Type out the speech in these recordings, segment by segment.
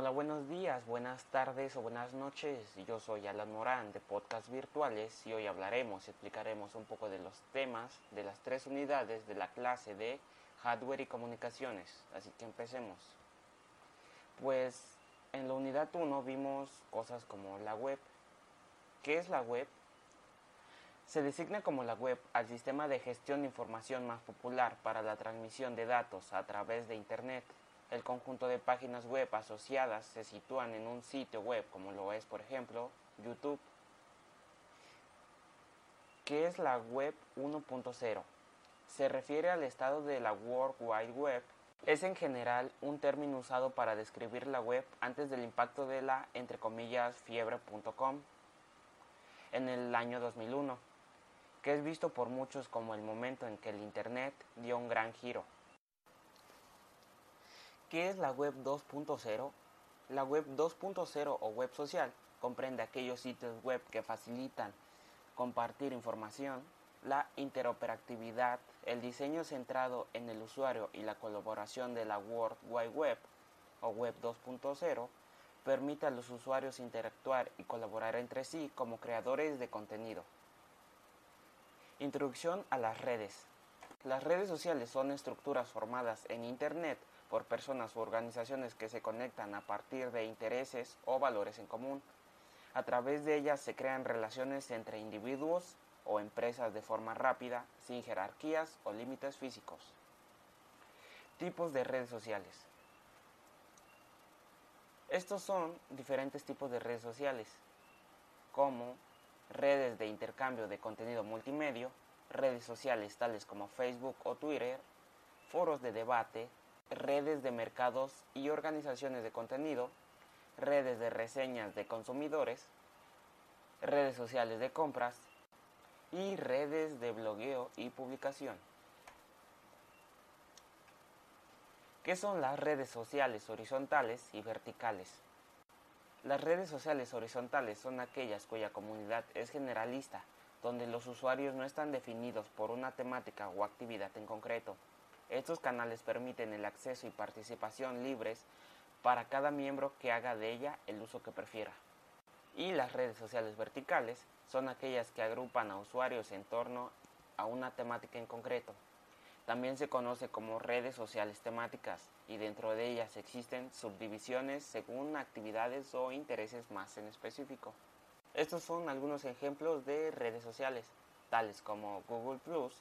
Hola, buenos días, buenas tardes o buenas noches. Yo soy Alan Morán de Podcast Virtuales y hoy hablaremos y explicaremos un poco de los temas de las tres unidades de la clase de Hardware y Comunicaciones. Así que empecemos. Pues en la unidad 1 vimos cosas como la web. ¿Qué es la web? Se designa como la web al sistema de gestión de información más popular para la transmisión de datos a través de Internet el conjunto de páginas web asociadas se sitúan en un sitio web como lo es por ejemplo YouTube. ¿Qué es la web 1.0? Se refiere al estado de la World Wide Web. Es en general un término usado para describir la web antes del impacto de la, entre comillas, fiebre.com en el año 2001, que es visto por muchos como el momento en que el Internet dio un gran giro. ¿Qué es la web 2.0? La web 2.0 o web social comprende aquellos sitios web que facilitan compartir información, la interoperatividad, el diseño centrado en el usuario y la colaboración de la World Wide Web o Web 2.0 permite a los usuarios interactuar y colaborar entre sí como creadores de contenido. Introducción a las redes. Las redes sociales son estructuras formadas en Internet por personas u organizaciones que se conectan a partir de intereses o valores en común. A través de ellas se crean relaciones entre individuos o empresas de forma rápida, sin jerarquías o límites físicos. Tipos de redes sociales. Estos son diferentes tipos de redes sociales, como redes de intercambio de contenido multimedia, redes sociales tales como Facebook o Twitter, foros de debate, redes de mercados y organizaciones de contenido, redes de reseñas de consumidores, redes sociales de compras y redes de blogueo y publicación. ¿Qué son las redes sociales horizontales y verticales? Las redes sociales horizontales son aquellas cuya comunidad es generalista, donde los usuarios no están definidos por una temática o actividad en concreto, estos canales permiten el acceso y participación libres para cada miembro que haga de ella el uso que prefiera. Y las redes sociales verticales son aquellas que agrupan a usuarios en torno a una temática en concreto. También se conoce como redes sociales temáticas y dentro de ellas existen subdivisiones según actividades o intereses más en específico. Estos son algunos ejemplos de redes sociales, tales como Google ⁇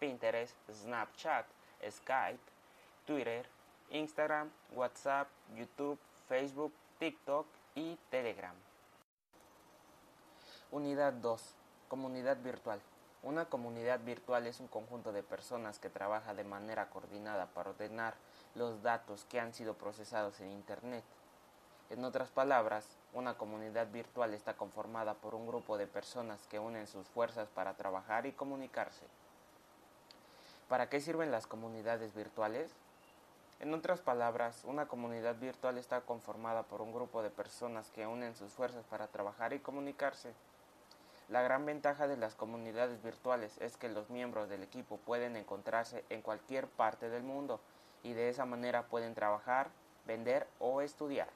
Pinterest, Snapchat, Skype, Twitter, Instagram, WhatsApp, YouTube, Facebook, TikTok y Telegram. Unidad 2. Comunidad virtual. Una comunidad virtual es un conjunto de personas que trabaja de manera coordinada para ordenar los datos que han sido procesados en Internet. En otras palabras, una comunidad virtual está conformada por un grupo de personas que unen sus fuerzas para trabajar y comunicarse. ¿Para qué sirven las comunidades virtuales? En otras palabras, una comunidad virtual está conformada por un grupo de personas que unen sus fuerzas para trabajar y comunicarse. La gran ventaja de las comunidades virtuales es que los miembros del equipo pueden encontrarse en cualquier parte del mundo y de esa manera pueden trabajar, vender o estudiar.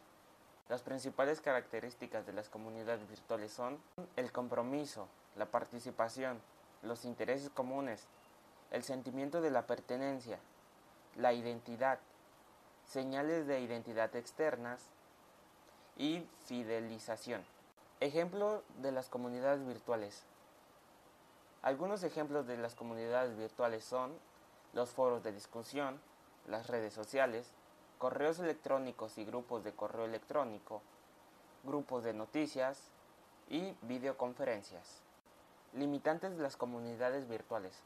Las principales características de las comunidades virtuales son el compromiso, la participación, los intereses comunes, el sentimiento de la pertenencia, la identidad, señales de identidad externas y fidelización. Ejemplo de las comunidades virtuales. Algunos ejemplos de las comunidades virtuales son los foros de discusión, las redes sociales, correos electrónicos y grupos de correo electrónico, grupos de noticias y videoconferencias. Limitantes de las comunidades virtuales.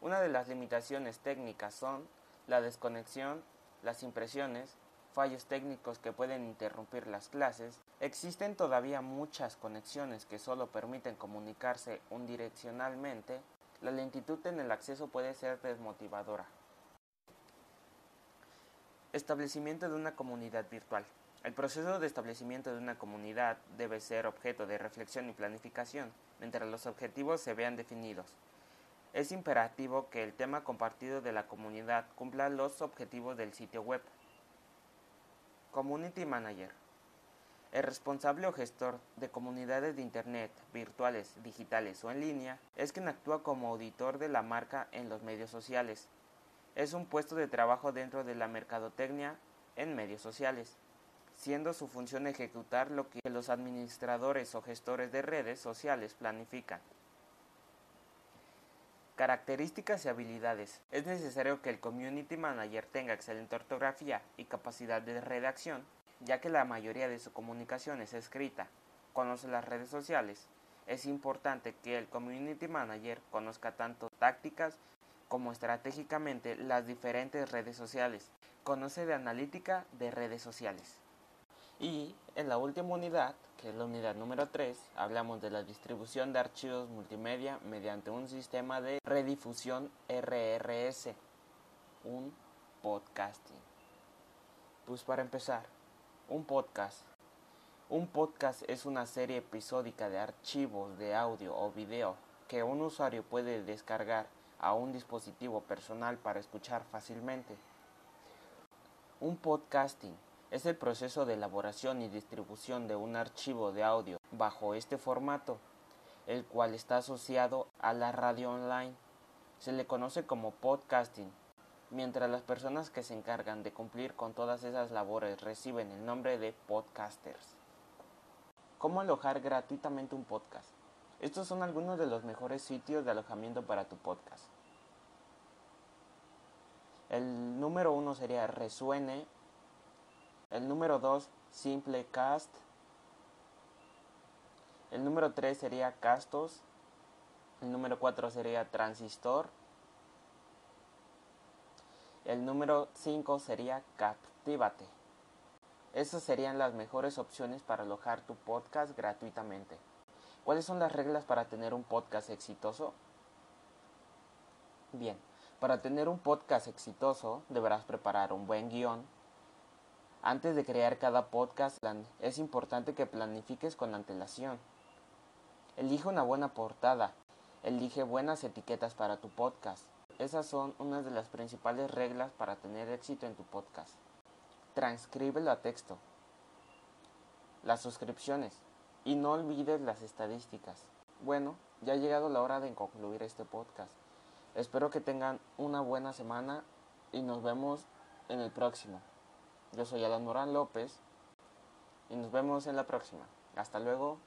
Una de las limitaciones técnicas son la desconexión, las impresiones, fallos técnicos que pueden interrumpir las clases, existen todavía muchas conexiones que solo permiten comunicarse unidireccionalmente, la lentitud en el acceso puede ser desmotivadora. Establecimiento de una comunidad virtual. El proceso de establecimiento de una comunidad debe ser objeto de reflexión y planificación, mientras los objetivos se vean definidos. Es imperativo que el tema compartido de la comunidad cumpla los objetivos del sitio web. Community Manager. El responsable o gestor de comunidades de Internet, virtuales, digitales o en línea, es quien actúa como auditor de la marca en los medios sociales. Es un puesto de trabajo dentro de la mercadotecnia en medios sociales, siendo su función ejecutar lo que los administradores o gestores de redes sociales planifican. Características y habilidades. Es necesario que el Community Manager tenga excelente ortografía y capacidad de redacción, ya que la mayoría de su comunicación es escrita. Conoce las redes sociales. Es importante que el Community Manager conozca tanto tácticas como estratégicamente las diferentes redes sociales. Conoce de analítica de redes sociales. Y en la última unidad, que es la unidad número 3, hablamos de la distribución de archivos multimedia mediante un sistema de redifusión RRS, un podcasting. Pues para empezar, un podcast. Un podcast es una serie episódica de archivos de audio o video que un usuario puede descargar a un dispositivo personal para escuchar fácilmente. Un podcasting es el proceso de elaboración y distribución de un archivo de audio bajo este formato, el cual está asociado a la radio online. Se le conoce como podcasting mientras las personas que se encargan de cumplir con todas esas labores reciben el nombre de podcasters. ¿Cómo alojar gratuitamente un podcast? Estos son algunos de los mejores sitios de alojamiento para tu podcast. El número uno sería Resuene. El número dos, Simplecast. El número tres sería Castos. El número cuatro sería Transistor. El número 5 sería Captívate. Esas serían las mejores opciones para alojar tu podcast gratuitamente. ¿Cuáles son las reglas para tener un podcast exitoso? Bien, para tener un podcast exitoso deberás preparar un buen guion. Antes de crear cada podcast es importante que planifiques con antelación. Elige una buena portada. Elige buenas etiquetas para tu podcast. Esas son unas de las principales reglas para tener éxito en tu podcast. Transcríbelo a texto. Las suscripciones. Y no olvides las estadísticas. Bueno, ya ha llegado la hora de concluir este podcast. Espero que tengan una buena semana y nos vemos en el próximo. Yo soy Alan Morán López y nos vemos en la próxima. Hasta luego.